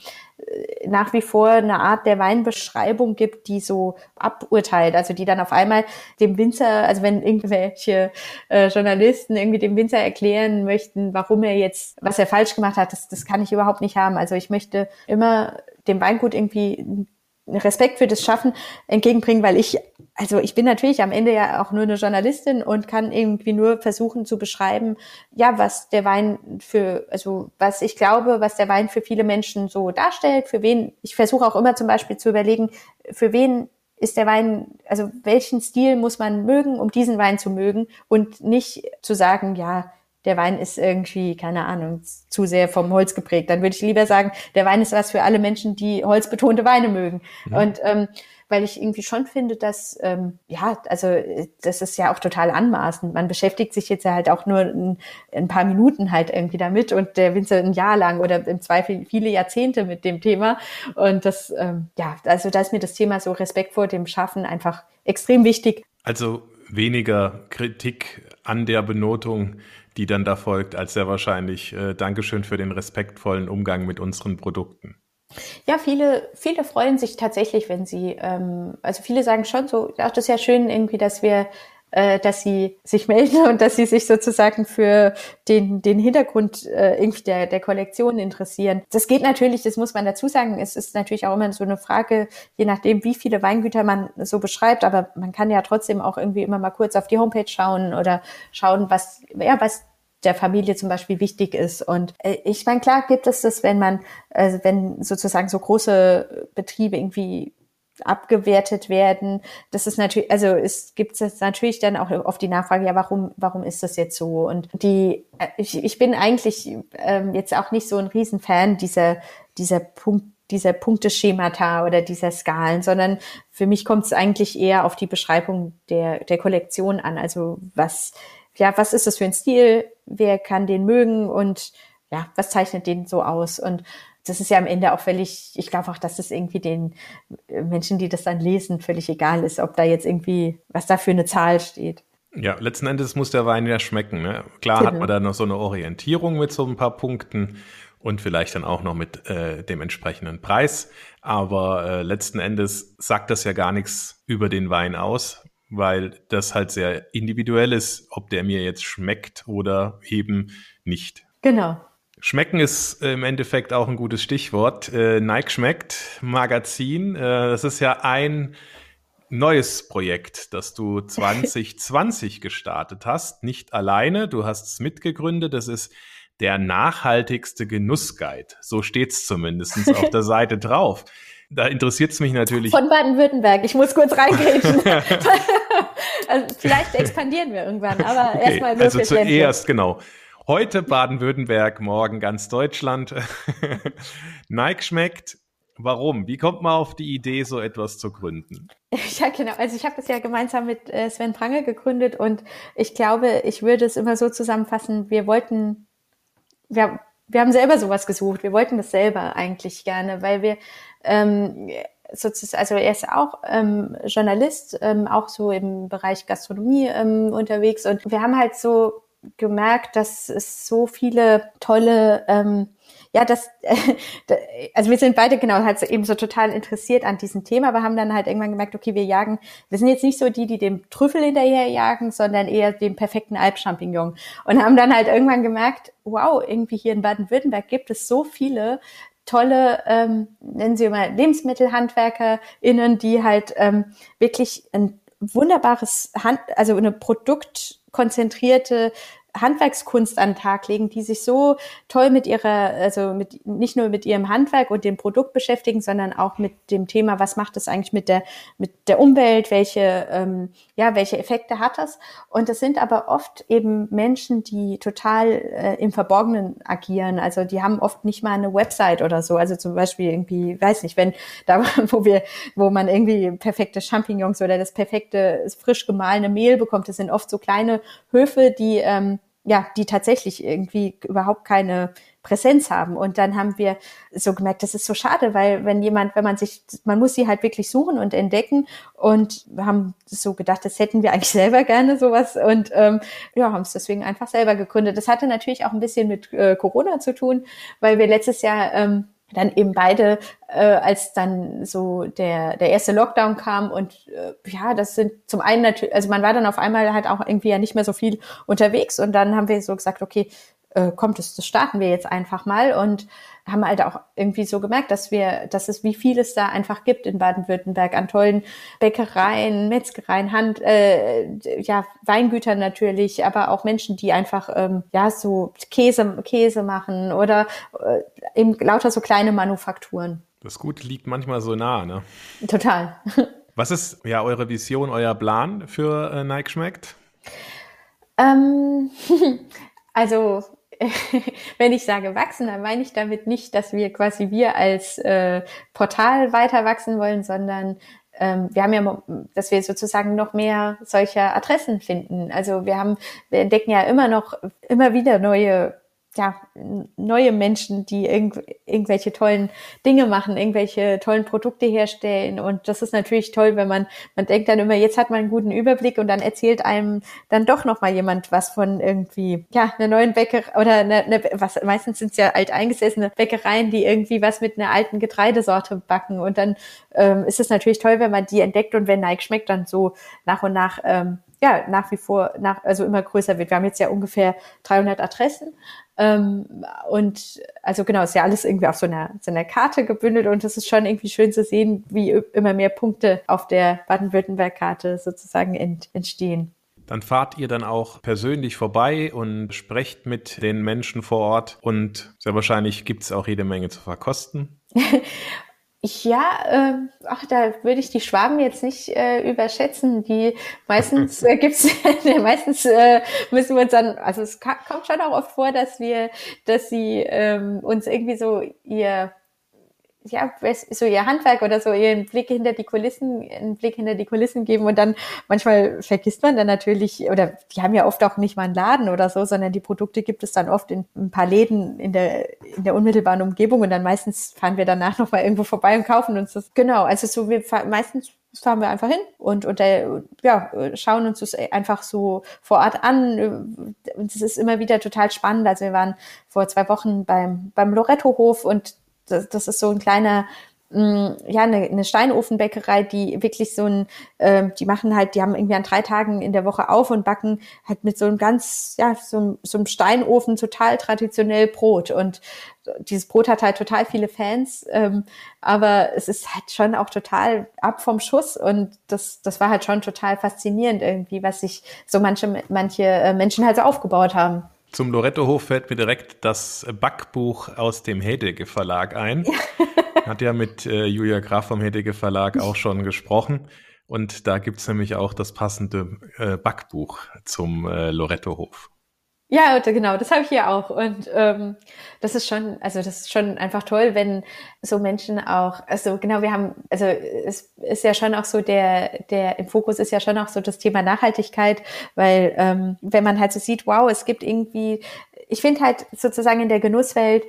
nach wie vor eine Art der Weinbeschreibung gibt, die so aburteilt, also die dann auf einmal dem Winzer, also wenn irgendwelche äh, Journalisten irgendwie dem Winzer erklären möchten, warum er jetzt, was er falsch gemacht hat, das, das kann ich überhaupt nicht haben. Also ich möchte immer dem Weingut irgendwie Respekt für das Schaffen entgegenbringen, weil ich, also ich bin natürlich am Ende ja auch nur eine Journalistin und kann irgendwie nur versuchen zu beschreiben, ja, was der Wein für, also was ich glaube, was der Wein für viele Menschen so darstellt, für wen, ich versuche auch immer zum Beispiel zu überlegen, für wen ist der Wein, also welchen Stil muss man mögen, um diesen Wein zu mögen und nicht zu sagen, ja, der Wein ist irgendwie, keine Ahnung, zu sehr vom Holz geprägt. Dann würde ich lieber sagen, der Wein ist was für alle Menschen, die holzbetonte Weine mögen. Mhm. Und ähm, weil ich irgendwie schon finde, dass, ähm, ja, also das ist ja auch total anmaßend. Man beschäftigt sich jetzt ja halt auch nur ein, ein paar Minuten halt irgendwie damit und der Winzer ein Jahr lang oder im Zweifel viele Jahrzehnte mit dem Thema. Und das, ähm, ja, also da ist mir das Thema so Respekt vor dem Schaffen einfach extrem wichtig. Also weniger Kritik an der Benotung, die dann da folgt, als sehr wahrscheinlich äh, Dankeschön für den respektvollen Umgang mit unseren Produkten. Ja, viele, viele freuen sich tatsächlich, wenn sie, ähm, also viele sagen schon so, ja, das ist ja schön irgendwie, dass wir äh, dass sie sich melden und dass sie sich sozusagen für den, den Hintergrund äh, irgendwie der, der Kollektion interessieren. Das geht natürlich, das muss man dazu sagen, es ist natürlich auch immer so eine Frage, je nachdem, wie viele Weingüter man so beschreibt, aber man kann ja trotzdem auch irgendwie immer mal kurz auf die Homepage schauen oder schauen, was, ja, was der Familie zum Beispiel wichtig ist. Und äh, ich meine, klar gibt es das, wenn man, also wenn sozusagen so große Betriebe irgendwie abgewertet werden. Das ist natürlich, also es gibt es natürlich dann auch auf die Nachfrage, ja, warum, warum ist das jetzt so? Und die, äh, ich, ich bin eigentlich ähm, jetzt auch nicht so ein Riesenfan dieser, dieser Punkt, dieser Punkteschemata oder dieser Skalen, sondern für mich kommt es eigentlich eher auf die Beschreibung der, der Kollektion an. Also was, ja, was ist das für ein Stil? Wer kann den mögen? Und ja, was zeichnet den so aus? Und das ist ja am Ende auch völlig, ich glaube auch, dass es irgendwie den Menschen, die das dann lesen, völlig egal ist, ob da jetzt irgendwie, was da für eine Zahl steht. Ja, letzten Endes muss der Wein ja schmecken. Ne? Klar genau. hat man da noch so eine Orientierung mit so ein paar Punkten und vielleicht dann auch noch mit äh, dem entsprechenden Preis. Aber äh, letzten Endes sagt das ja gar nichts über den Wein aus, weil das halt sehr individuell ist, ob der mir jetzt schmeckt oder eben nicht. Genau. Schmecken ist im Endeffekt auch ein gutes Stichwort. Äh, Nike schmeckt Magazin. Äh, das ist ja ein neues Projekt, das du 2020 gestartet hast. Nicht alleine, du hast es mitgegründet. Das ist der nachhaltigste Genussguide. So steht's zumindest auf der Seite drauf. Da interessiert es mich natürlich. Von Baden-Württemberg. Ich muss kurz reingehen. also vielleicht expandieren wir irgendwann, aber okay, erstmal Also zuerst, genau. Heute Baden-Württemberg, morgen ganz Deutschland. Nike schmeckt. Warum? Wie kommt man auf die Idee, so etwas zu gründen? Ja, genau. Also ich habe das ja gemeinsam mit äh, Sven Prange gegründet und ich glaube, ich würde es immer so zusammenfassen, wir wollten, wir, wir haben selber sowas gesucht, wir wollten das selber eigentlich gerne, weil wir ähm, sozusagen, also er ist auch ähm, Journalist, ähm, auch so im Bereich Gastronomie ähm, unterwegs und wir haben halt so gemerkt, dass es so viele tolle, ähm, ja, das, äh, also wir sind beide genau halt eben so total interessiert an diesem Thema, aber haben dann halt irgendwann gemerkt, okay, wir jagen, wir sind jetzt nicht so die, die dem Trüffel hinterher jagen, sondern eher dem perfekten Alpchampignon und haben dann halt irgendwann gemerkt, wow, irgendwie hier in Baden-Württemberg gibt es so viele tolle, ähm, nennen Sie mal LebensmittelhandwerkerInnen, die halt ähm, wirklich ein wunderbares Hand, also eine produktkonzentrierte Handwerkskunst an den Tag legen, die sich so toll mit ihrer, also mit, nicht nur mit ihrem Handwerk und dem Produkt beschäftigen, sondern auch mit dem Thema, was macht es eigentlich mit der, mit der Umwelt, welche, ähm, ja, welche Effekte hat das? Und das sind aber oft eben Menschen, die total äh, im Verborgenen agieren. Also die haben oft nicht mal eine Website oder so. Also zum Beispiel irgendwie, weiß nicht, wenn da, wo wir, wo man irgendwie perfekte Champignons oder das perfekte frisch gemahlene Mehl bekommt, das sind oft so kleine Höfe, die ähm, ja, die tatsächlich irgendwie überhaupt keine Präsenz haben. Und dann haben wir so gemerkt, das ist so schade, weil wenn jemand, wenn man sich, man muss sie halt wirklich suchen und entdecken. Und haben so gedacht, das hätten wir eigentlich selber gerne sowas und ähm, ja, haben es deswegen einfach selber gegründet. Das hatte natürlich auch ein bisschen mit äh, Corona zu tun, weil wir letztes Jahr ähm, dann eben beide, äh, als dann so der, der erste Lockdown kam und äh, ja, das sind zum einen natürlich, also man war dann auf einmal halt auch irgendwie ja nicht mehr so viel unterwegs und dann haben wir so gesagt, okay, äh, kommt es, das starten wir jetzt einfach mal und haben halt auch irgendwie so gemerkt, dass wir, dass es wie viel es da einfach gibt in Baden-Württemberg an tollen Bäckereien, Metzgereien, Hand, äh, ja Weingütern natürlich, aber auch Menschen, die einfach ähm, ja so Käse Käse machen oder äh, eben lauter so kleine Manufakturen. Das Gute liegt manchmal so nah, ne? Total. Was ist ja eure Vision, euer Plan für äh, Nike schmeckt? Ähm, also wenn ich sage wachsen, dann meine ich damit nicht, dass wir quasi wir als äh, Portal weiter wachsen wollen, sondern ähm, wir haben ja, dass wir sozusagen noch mehr solcher Adressen finden. Also wir haben, wir entdecken ja immer noch, immer wieder neue ja, neue Menschen, die irgend, irgendwelche tollen Dinge machen, irgendwelche tollen Produkte herstellen. Und das ist natürlich toll, wenn man, man denkt dann immer, jetzt hat man einen guten Überblick und dann erzählt einem dann doch nochmal jemand was von irgendwie, ja, einer neuen Bäckerei oder eine, eine, was, meistens sind es ja alteingesessene Bäckereien, die irgendwie was mit einer alten Getreidesorte backen. Und dann ähm, ist es natürlich toll, wenn man die entdeckt und wenn Nike schmeckt, dann so nach und nach ähm, ja nach wie vor nach also immer größer wird. Wir haben jetzt ja ungefähr 300 Adressen ähm, und also genau, ist ja alles irgendwie auf so einer, so einer Karte gebündelt und es ist schon irgendwie schön zu sehen, wie immer mehr Punkte auf der Baden-Württemberg-Karte sozusagen ent, entstehen. Dann fahrt ihr dann auch persönlich vorbei und sprecht mit den Menschen vor Ort und sehr wahrscheinlich gibt es auch jede Menge zu verkosten. Ja, äh, ach, da würde ich die Schwaben jetzt nicht äh, überschätzen. Die meistens äh, gibt's, meistens äh, müssen wir uns dann, also es kommt schon auch oft vor, dass wir, dass sie ähm, uns irgendwie so ihr ja, so ihr Handwerk oder so ihren Blick hinter die Kulissen, einen Blick hinter die Kulissen geben und dann manchmal vergisst man dann natürlich, oder die haben ja oft auch nicht mal einen Laden oder so, sondern die Produkte gibt es dann oft in ein paar Läden in der, in der unmittelbaren Umgebung und dann meistens fahren wir danach noch mal irgendwo vorbei und kaufen uns das. Genau, also so wir fahren, meistens fahren wir einfach hin und, und äh, ja, schauen uns das einfach so vor Ort an. Und es ist immer wieder total spannend. Also wir waren vor zwei Wochen beim, beim Loretto-Hof und das, das ist so ein kleiner mm, ja, eine, eine Steinofenbäckerei, die wirklich so ein, äh, die machen halt, die haben irgendwie an drei Tagen in der Woche auf und backen halt mit so einem ganz, ja, so, so einem Steinofen total traditionell Brot. Und dieses Brot hat halt total viele Fans, ähm, aber es ist halt schon auch total ab vom Schuss und das, das war halt schon total faszinierend irgendwie, was sich so manche, manche äh, Menschen halt so aufgebaut haben. Zum Loretto-Hof fällt mir direkt das Backbuch aus dem Hedege Verlag ein. Hat ja mit äh, Julia Graf vom Hedege Verlag auch schon gesprochen. Und da gibt's nämlich auch das passende äh, Backbuch zum äh, Loretto-Hof. Ja, genau, das habe ich hier auch. Und ähm, das ist schon, also das ist schon einfach toll, wenn so Menschen auch, also genau, wir haben, also es ist ja schon auch so der, der im Fokus ist ja schon auch so das Thema Nachhaltigkeit, weil ähm, wenn man halt so sieht, wow, es gibt irgendwie, ich finde halt sozusagen in der Genusswelt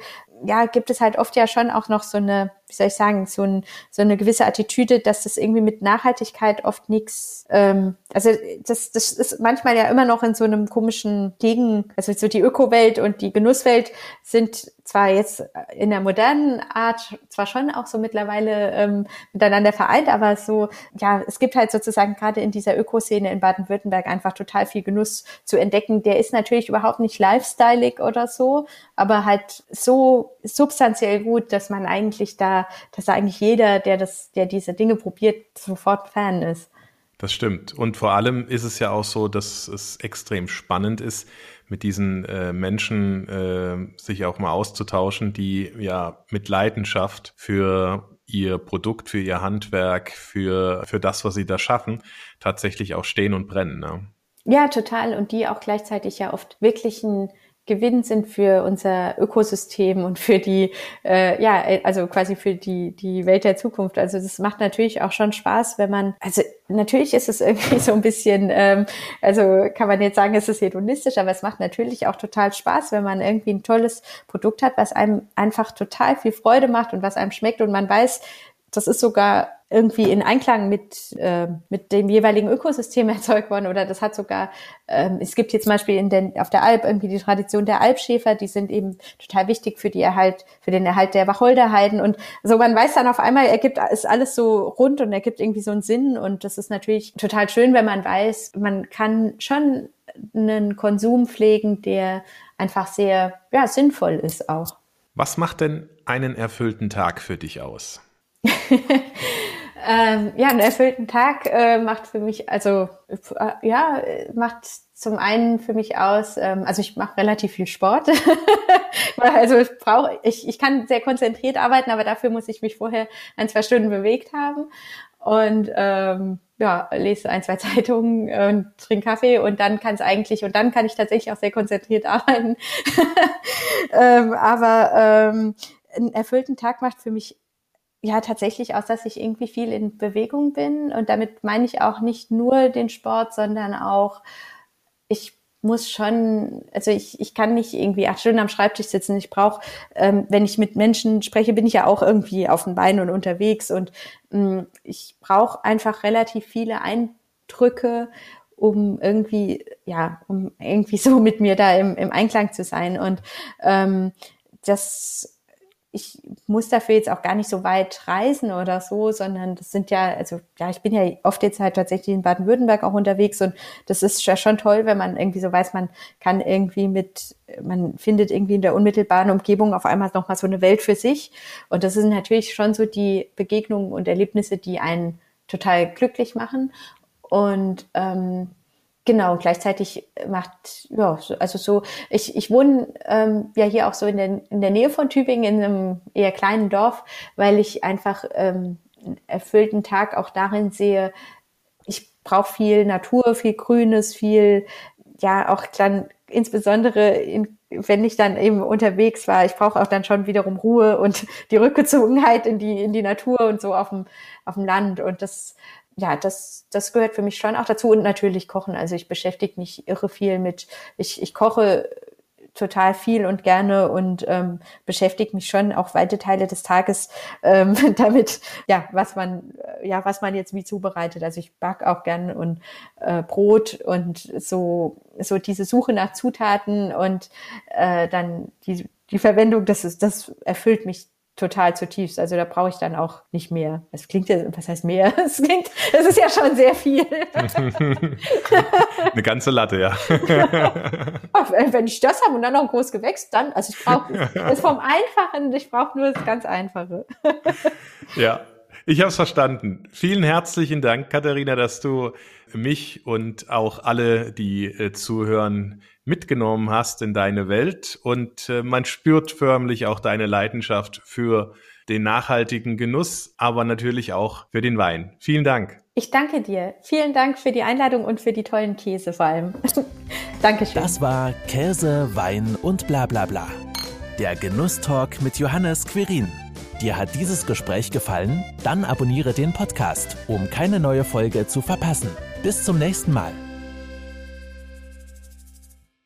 ja, gibt es halt oft ja schon auch noch so eine, wie soll ich sagen, so, ein, so eine gewisse Attitüde, dass das irgendwie mit Nachhaltigkeit oft nichts, ähm, also das, das ist manchmal ja immer noch in so einem komischen Gegen, also so die Ökowelt und die Genusswelt sind zwar jetzt in der modernen Art zwar schon auch so mittlerweile ähm, miteinander vereint, aber so, ja, es gibt halt sozusagen gerade in dieser Ökoszene in Baden-Württemberg einfach total viel Genuss zu entdecken. Der ist natürlich überhaupt nicht lifestyleig oder so, aber halt so substanziell gut, dass man eigentlich da, dass eigentlich jeder, der das, der diese Dinge probiert, sofort Fan ist. Das stimmt. Und vor allem ist es ja auch so, dass es extrem spannend ist, mit diesen äh, Menschen äh, sich auch mal auszutauschen, die ja mit Leidenschaft für ihr Produkt, für ihr Handwerk, für, für das, was sie da schaffen, tatsächlich auch stehen und brennen. Ne? Ja, total. Und die auch gleichzeitig ja oft wirklich ein Gewinn sind für unser Ökosystem und für die, äh, ja, also quasi für die, die Welt der Zukunft. Also das macht natürlich auch schon Spaß, wenn man, also natürlich ist es irgendwie so ein bisschen, ähm, also kann man jetzt sagen, es ist hedonistisch, aber es macht natürlich auch total Spaß, wenn man irgendwie ein tolles Produkt hat, was einem einfach total viel Freude macht und was einem schmeckt und man weiß, das ist sogar irgendwie in Einklang mit, äh, mit dem jeweiligen Ökosystem erzeugt worden oder das hat sogar, ähm, es gibt jetzt zum Beispiel in den, auf der Alp irgendwie die Tradition der Alpschäfer, die sind eben total wichtig für die Erhalt, für den Erhalt der Wacholderheiden und so man weiß dann auf einmal, ergibt, ist alles so rund und ergibt irgendwie so einen Sinn und das ist natürlich total schön, wenn man weiß, man kann schon einen Konsum pflegen, der einfach sehr, ja, sinnvoll ist auch. Was macht denn einen erfüllten Tag für dich aus? ähm, ja, einen erfüllten Tag äh, macht für mich, also äh, ja, macht zum einen für mich aus, ähm, also ich mache relativ viel Sport. also ich brauche, ich, ich kann sehr konzentriert arbeiten, aber dafür muss ich mich vorher ein, zwei Stunden bewegt haben. Und ähm, ja, lese ein, zwei Zeitungen und trinke Kaffee und dann kann es eigentlich, und dann kann ich tatsächlich auch sehr konzentriert arbeiten. ähm, aber ähm, einen erfüllten Tag macht für mich ja tatsächlich aus, dass ich irgendwie viel in Bewegung bin. Und damit meine ich auch nicht nur den Sport, sondern auch, ich muss schon, also ich, ich kann nicht irgendwie acht Stunden am Schreibtisch sitzen. Ich brauche, ähm, wenn ich mit Menschen spreche, bin ich ja auch irgendwie auf den Beinen und unterwegs. Und ähm, ich brauche einfach relativ viele Eindrücke, um irgendwie, ja, um irgendwie so mit mir da im, im Einklang zu sein. Und ähm, das ich muss dafür jetzt auch gar nicht so weit reisen oder so, sondern das sind ja, also ja, ich bin ja oft jetzt halt tatsächlich in Baden-Württemberg auch unterwegs und das ist ja schon toll, wenn man irgendwie so weiß, man kann irgendwie mit, man findet irgendwie in der unmittelbaren Umgebung auf einmal nochmal so eine Welt für sich. Und das sind natürlich schon so die Begegnungen und Erlebnisse, die einen total glücklich machen. Und ähm, Genau, gleichzeitig macht, ja, also so, ich, ich wohne ähm, ja hier auch so in der, in der Nähe von Tübingen, in einem eher kleinen Dorf, weil ich einfach ähm, einen erfüllten Tag auch darin sehe, ich brauche viel Natur, viel Grünes, viel, ja, auch dann insbesondere in, wenn ich dann eben unterwegs war, ich brauche auch dann schon wiederum Ruhe und die Rückgezogenheit in die, in die Natur und so auf dem, auf dem Land. Und das ja, das, das gehört für mich schon auch dazu und natürlich kochen. Also ich beschäftige mich irre viel mit, ich, ich koche total viel und gerne und ähm, beschäftige mich schon auch weite Teile des Tages ähm, damit, ja, was man, ja, was man jetzt wie zubereitet. Also ich back auch gerne und äh, Brot und so, so diese Suche nach Zutaten und äh, dann die, die Verwendung, das ist, das erfüllt mich total zutiefst. Also da brauche ich dann auch nicht mehr. Es klingt ja, was heißt mehr? Es klingt, es ist ja schon sehr viel. Eine ganze Latte, ja. Wenn ich das habe und dann noch ein großes Gewächs, dann, also ich brauche es vom Einfachen, ich brauche nur das ganz Einfache. Ja, ich habe es verstanden. Vielen herzlichen Dank, Katharina, dass du mich und auch alle, die äh, zuhören, mitgenommen hast in deine Welt. Und äh, man spürt förmlich auch deine Leidenschaft für den nachhaltigen Genuss, aber natürlich auch für den Wein. Vielen Dank. Ich danke dir. Vielen Dank für die Einladung und für die tollen Käse vor allem. Dankeschön. Das war Käse, Wein und bla bla bla. Der Genusstalk mit Johannes Quirin. Dir hat dieses Gespräch gefallen? Dann abonniere den Podcast, um keine neue Folge zu verpassen. Bis zum nächsten Mal.